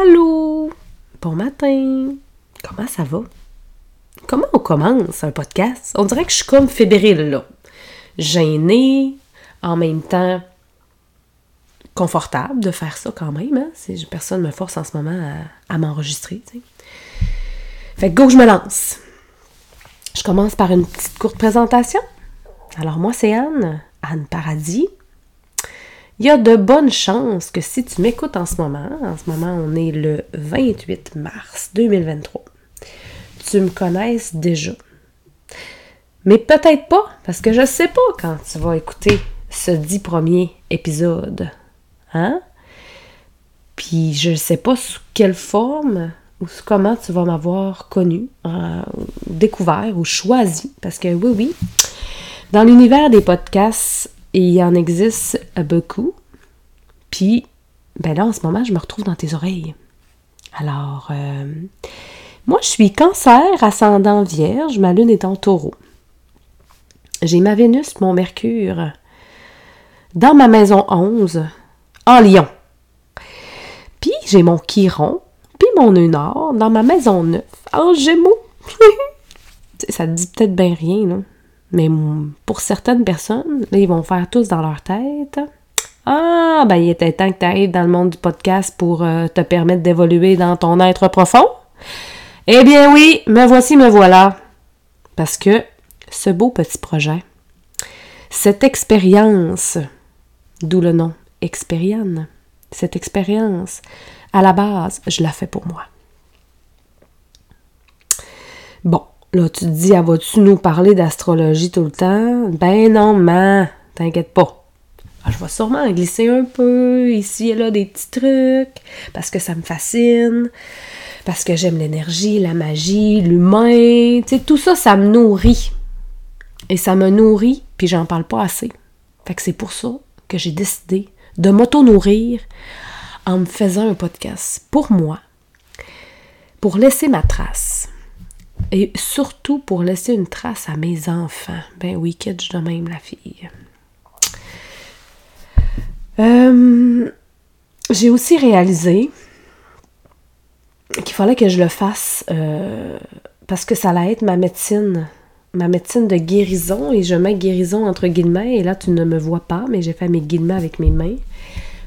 Allô? Bon matin! Comment ça va? Comment on commence un podcast? On dirait que je suis comme fébrile, là. Gênée, en même temps confortable de faire ça quand même. Hein? Personne ne me force en ce moment à, m'enregistrer. Fait que go, je me lance. Je commence par une petite courte présentation. Alors moi, c'est Anne, Anne Paradis. Il y a de bonnes chances que si tu m'écoutes en ce moment, en ce moment on est le 28 mars 2023, tu me connaisses déjà. Mais peut-être pas, parce que je sais pas quand tu vas écouter ce dix premier épisode. Hein? Puis je sais pas sous quelle forme ou comment tu vas m'avoir connu, euh, découvert ou choisi. Parce que oui, oui, dans l'univers des podcasts, il y en existe beaucoup. Puis, ben là, en ce moment, je me retrouve dans tes oreilles. Alors, euh, moi, je suis cancer, ascendant vierge, ma lune est en taureau. J'ai ma Vénus, mon Mercure, dans ma maison 11, en lion. Puis, j'ai mon Chiron, puis mon nœud dans ma maison 9, en gémeaux. Ça te dit peut-être bien rien, non? Mais pour certaines personnes, ils vont faire tous dans leur tête. Ah, ben il était temps que tu arrives dans le monde du podcast pour euh, te permettre d'évoluer dans ton être profond. Eh bien oui, me voici, me voilà. Parce que ce beau petit projet, cette expérience, d'où le nom Expériane, cette expérience, à la base, je la fais pour moi. Bon, Là, tu te dis, ah, vas-tu nous parler d'astrologie tout le temps? Ben non, man, t'inquiète pas. Ah, je vais sûrement glisser un peu ici et là des petits trucs parce que ça me fascine, parce que j'aime l'énergie, la magie, l'humain. Tu sais, tout ça, ça me nourrit. Et ça me nourrit, puis j'en parle pas assez. Fait que c'est pour ça que j'ai décidé de m'auto-nourrir en me faisant un podcast pour moi, pour laisser ma trace et surtout pour laisser une trace à mes enfants. Ben oui, je de même la fille. Euh, j'ai aussi réalisé qu'il fallait que je le fasse euh, parce que ça allait être ma médecine, ma médecine de guérison, et je mets guérison entre guillemets, et là tu ne me vois pas, mais j'ai fait mes guillemets avec mes mains,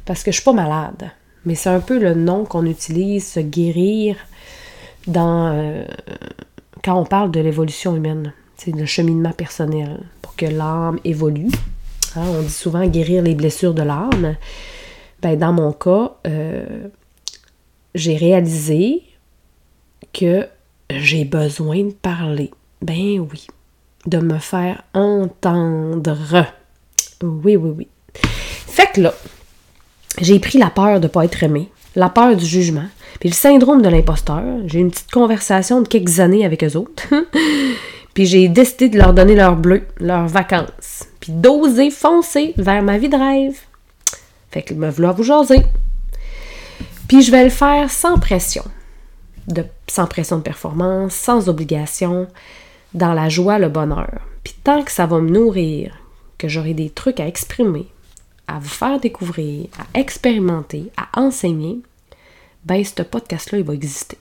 parce que je suis pas malade. Mais c'est un peu le nom qu'on utilise, se guérir, dans, euh, quand on parle de l'évolution humaine, c'est le cheminement personnel pour que l'âme évolue. Hein, on dit souvent guérir les blessures de l'âme. Ben, dans mon cas, euh, j'ai réalisé que j'ai besoin de parler. Ben oui, de me faire entendre. Oui, oui, oui. Fait que là, j'ai pris la peur de ne pas être aimé, la peur du jugement, puis le syndrome de l'imposteur, j'ai une petite conversation de quelques années avec eux autres. puis j'ai décidé de leur donner leur bleu, leurs vacances. Puis d'oser foncer vers ma vie de rêve. Fait que me vouloir vous jaser. Puis je vais le faire sans pression. Sans pression de performance, sans obligation, dans la joie, le bonheur. Puis tant que ça va me nourrir, que j'aurai des trucs à exprimer, à vous faire découvrir, à expérimenter, à enseigner, ben ce podcast-là, il va exister.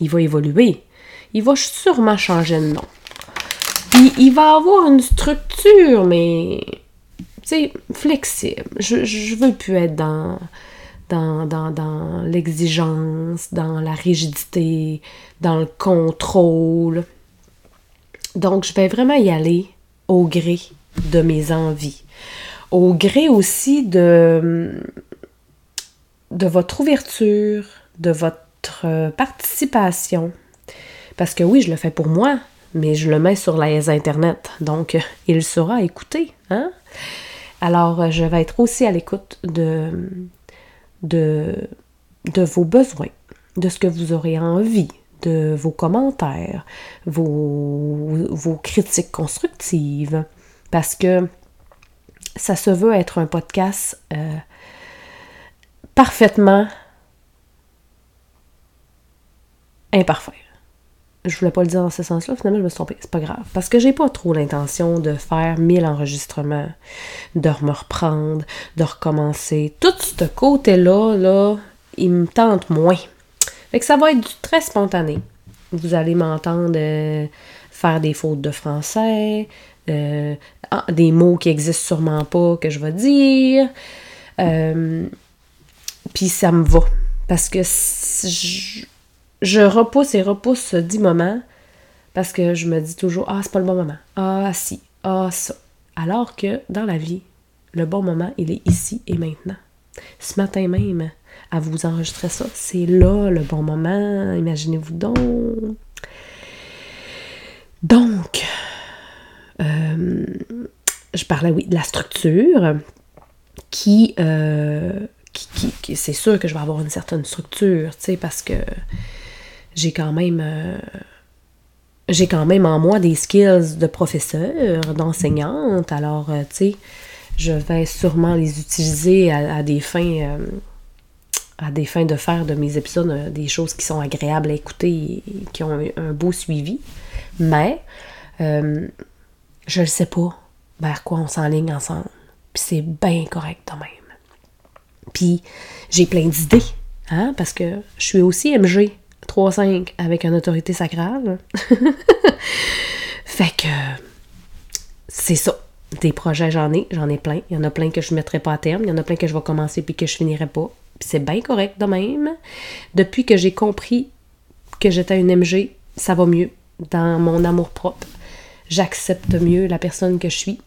Il va évoluer. Il va sûrement changer de nom. Puis il va avoir une structure, mais sais, flexible. Je, je veux plus être dans, dans, dans, dans l'exigence, dans la rigidité, dans le contrôle. Donc, je vais vraiment y aller au gré de mes envies. Au gré aussi de, de votre ouverture, de votre participation. Parce que oui, je le fais pour moi, mais je le mets sur les Internet, donc il sera écouté. Hein? Alors, je vais être aussi à l'écoute de, vos besoins, de ce que vous aurez envie, de vos commentaires, vos, vos critiques constructives, parce que ça se veut être un podcast euh, parfaitement imparfait. Je voulais pas le dire dans ce sens-là, finalement je me suis trompée, c'est pas grave. Parce que j'ai pas trop l'intention de faire mille enregistrements, de me reprendre, de recommencer. Tout ce côté-là, là, il me tente moins. Fait que ça va être très spontané. Vous allez m'entendre euh, faire des fautes de français, euh, ah, des mots qui existent sûrement pas que je vais dire. Euh, puis ça me va. Parce que je, repousse et repousse ce dit moment parce que je me dis toujours Ah, c'est pas le bon moment. Ah, si. Ah, ça. Alors que dans la vie, le bon moment, il est ici et maintenant. Ce matin même, à vous enregistrer ça, c'est là le bon moment. Imaginez-vous donc. Donc, euh, je parlais, oui, de la structure qui, euh, c'est sûr que je vais avoir une certaine structure, tu parce que j'ai quand même... Euh, j'ai quand même en moi des skills de professeur, d'enseignante, alors, tu sais, je vais sûrement les utiliser à, des fins à des fins de faire de mes épisodes des choses qui sont agréables à écouter et qui ont un, beau suivi. Mais je ne sais pas vers quoi on s'enligne ensemble. Puis c'est bien correct quand même. Puis j'ai plein d'idées, hein, parce que je suis aussi MG 3-5 avec une autorité sacrale. fait que c'est ça. Des projets, j'en ai, j'en ai plein. Il y en a plein que je ne mettrai pas à terme, il y en a plein que je vais commencer puis que je finirai pas. C'est bien correct de même. Depuis que j'ai compris que j'étais une MG, ça va mieux dans mon amour propre j'accepte mieux la personne que je suis,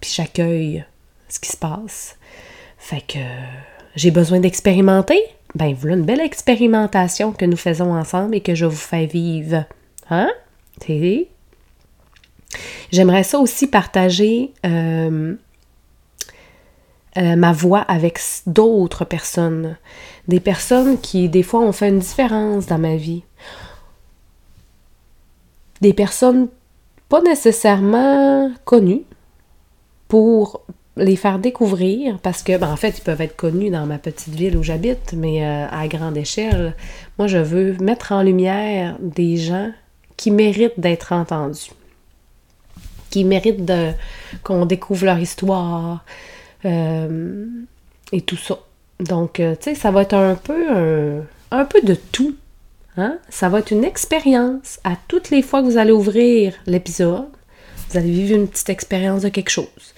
puis j'accueille ce qui se passe. Fait que j'ai besoin d'expérimenter. Ben, voilà une belle expérimentation que nous faisons ensemble et que je vous fais vivre. Hein? J'aimerais ça aussi partager euh, euh, ma voix avec d'autres personnes. Des personnes qui, des fois, ont fait une différence dans ma vie. Des personnes pas nécessairement connus pour les faire découvrir parce que, ben, en fait, ils peuvent être connus dans ma petite ville où j'habite, mais euh, à grande échelle, moi, je veux mettre en lumière des gens qui méritent d'être entendus, qui méritent qu'on découvre leur histoire euh, et tout ça. Donc, euh, tu sais, ça va être un peu un peu de tout Hein? Ça va être une expérience. À toutes les fois que vous allez ouvrir l'épisode, vous allez vivre une petite expérience de quelque chose.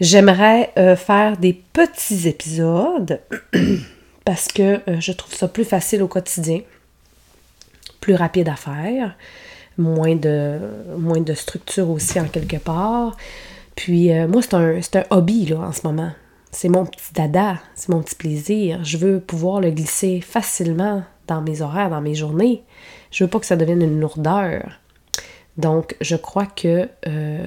J'aimerais euh, faire des petits épisodes parce que euh, je trouve ça plus facile au quotidien, plus rapide à faire, moins de, moins de structure aussi en quelque part. Puis euh, moi, c'est un, un, hobby là, en ce moment. C'est mon petit dada, c'est mon petit plaisir. Je veux pouvoir le glisser facilement dans mes horaires, dans mes journées. Je veux pas que ça devienne une lourdeur. Donc, je crois que euh,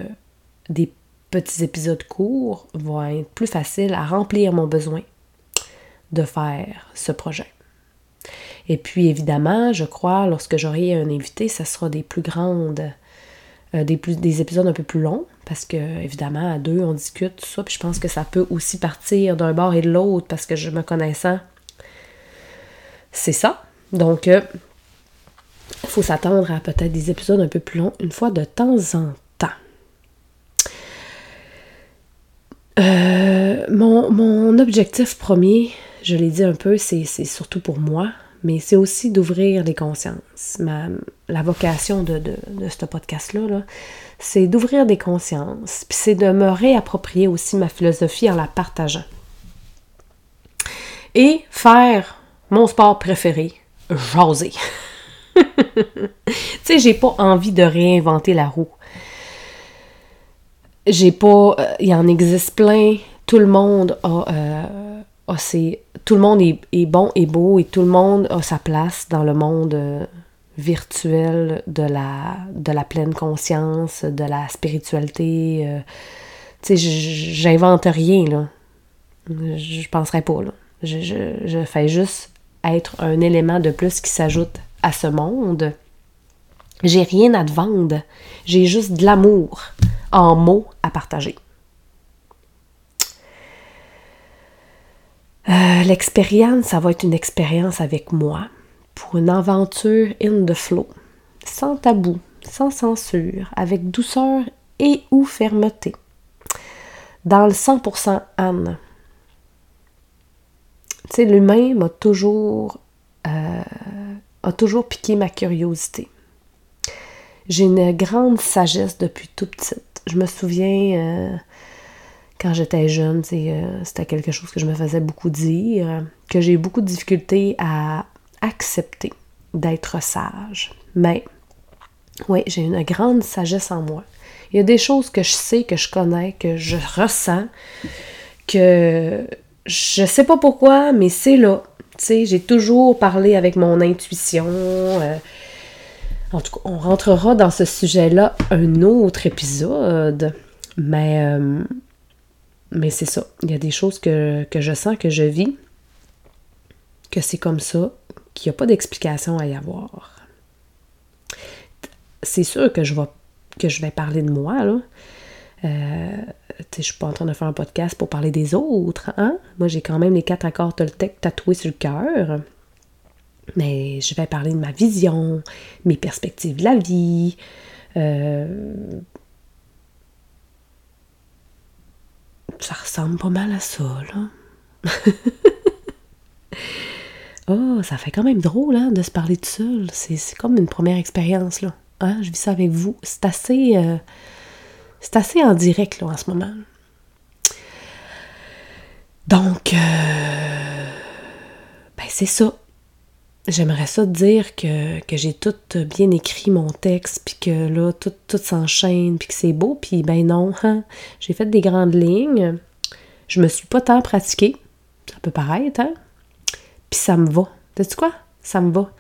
des petits épisodes courts vont être plus faciles à remplir mon besoin de faire ce projet. Et puis, évidemment, je crois, lorsque j'aurai un invité, ça sera des plus grandes, euh, des, épisodes un peu plus longs, parce que, évidemment, à deux, on discute, tout ça, puis je pense que ça peut aussi partir d'un bord et de l'autre, parce que je me connaissant, c'est ça. Donc, il euh, faut s'attendre à peut-être des épisodes un peu plus longs une fois de temps en temps. Euh, mon, objectif premier, je l'ai dit un peu, c'est surtout pour moi, mais c'est aussi d'ouvrir les consciences. la vocation de, ce podcast-là, c'est d'ouvrir des consciences, puis c'est de me réapproprier aussi ma philosophie en la partageant. Et faire mon sport préféré, jaser. tu sais, j'ai pas envie de réinventer la roue. J'ai pas. Euh, il y en existe plein. Tout le monde a, euh, Tout le monde est, bon et beau et tout le monde a sa place dans le monde euh, virtuel de la, de la pleine conscience, de la spiritualité. tu sais, j'invente rien, là. Je penserais pas, là. Je, je fais juste être un élément de plus qui s'ajoute à ce monde. J'ai rien à te vendre. J'ai juste de l'amour en mots à partager. Euh, l'expérience, ça va être une expérience avec moi pour une aventure in the flow, sans tabou, sans censure, avec douceur et ou fermeté. Dans le 100% Anne. Tu sais, l'humain m'a toujours. Euh, a toujours piqué ma curiosité. J'ai une grande sagesse depuis tout petite. Je me souviens. Euh, quand j'étais jeune, euh, c'était quelque chose que je me faisais beaucoup dire, que j'ai beaucoup de difficultés à accepter d'être sage. Mais oui, j'ai une grande sagesse en moi. Il y a des choses que je sais, que je connais, que je ressens, que je sais pas pourquoi, mais c'est là. Tu sais, j'ai toujours parlé avec mon intuition. Euh, en tout cas, on rentrera dans ce sujet-là un autre épisode. Mais, euh, mais c'est ça. Il y a des choses que, que je sens, que je vis, que c'est comme ça, qu'il n'y a pas d'explication à y avoir. C'est sûr que je vais, que je vais parler de moi, là. Euh, je suis pas en train de faire un podcast pour parler des autres, hein? Moi, j'ai quand même les quatre accords Toltec tatoués sur le cœur. Mais je vais parler de ma vision, mes perspectives de la vie. Euh, ça ressemble pas mal à ça, là. oh, ça fait quand même drôle, hein, de se parler tout seul. C'est comme une première expérience, là. Hein? Je vis ça avec vous. C'est assez... Euh, c'est assez en direct, là, en ce moment. Donc, euh, ben c'est ça. J'aimerais ça dire que, j'ai tout bien écrit mon texte, puis que là, tout, tout s'enchaîne, puis que c'est beau, puis ben non, hein. j'ai fait des grandes lignes. Je me suis pas tant pratiquée, ça peut paraître, hein? Puis ça me va. Sais-tu quoi? Ça me va.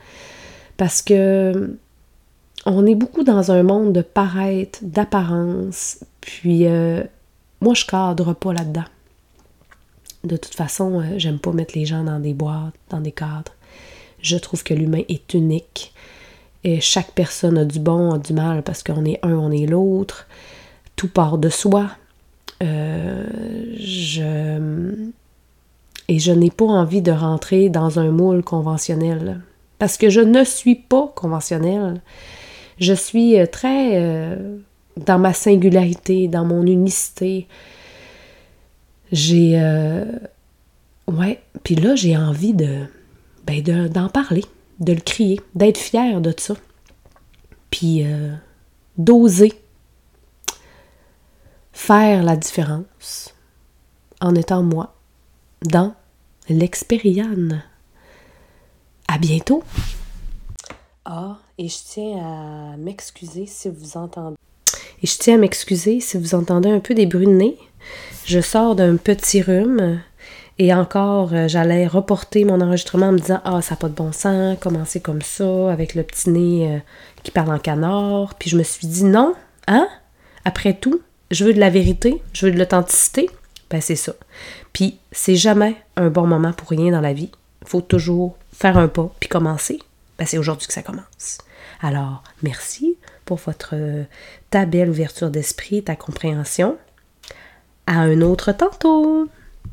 Parce que on est beaucoup dans un monde de paraître, d'apparence, puis euh, moi je cadre pas là-dedans. De toute façon, euh, j'aime pas mettre les gens dans des boîtes, dans des cadres. Je trouve que l'humain est unique. Et chaque personne a du bon, a du mal, parce qu'on est un, on est l'autre. Tout part de soi. Euh, je... Et je n'ai pas envie de rentrer dans un moule conventionnel. Parce que je ne suis pas conventionnelle. Je suis euh, très euh, dans ma singularité, dans mon unicité. J'ai. Ouais. Puis là, j'ai envie de. Ben, d'en parler, de le crier, d'être fière de ça. Puis d'oser faire la différence en étant moi dans l'expérience. À bientôt! Ah, et je tiens à m'excuser si vous entendez. Et je tiens à m'excuser si vous entendez un peu des bruits de nez. Je sors d'un petit rhume et encore, euh, j'allais reporter mon enregistrement en me disant Ah, ça n'a pas de bon sens, commencer comme ça, avec le petit nez euh, qui parle en canard. Puis je me suis dit Non, hein? Après tout, je veux de la vérité, je veux de l'authenticité. Ben, c'est ça. Puis c'est jamais un bon moment pour rien dans la vie. Il faut toujours faire un pas puis commencer. Ben, c'est aujourd'hui que ça commence. Alors, merci pour votre ta belle ouverture d'esprit, ta compréhension. À un autre tantôt!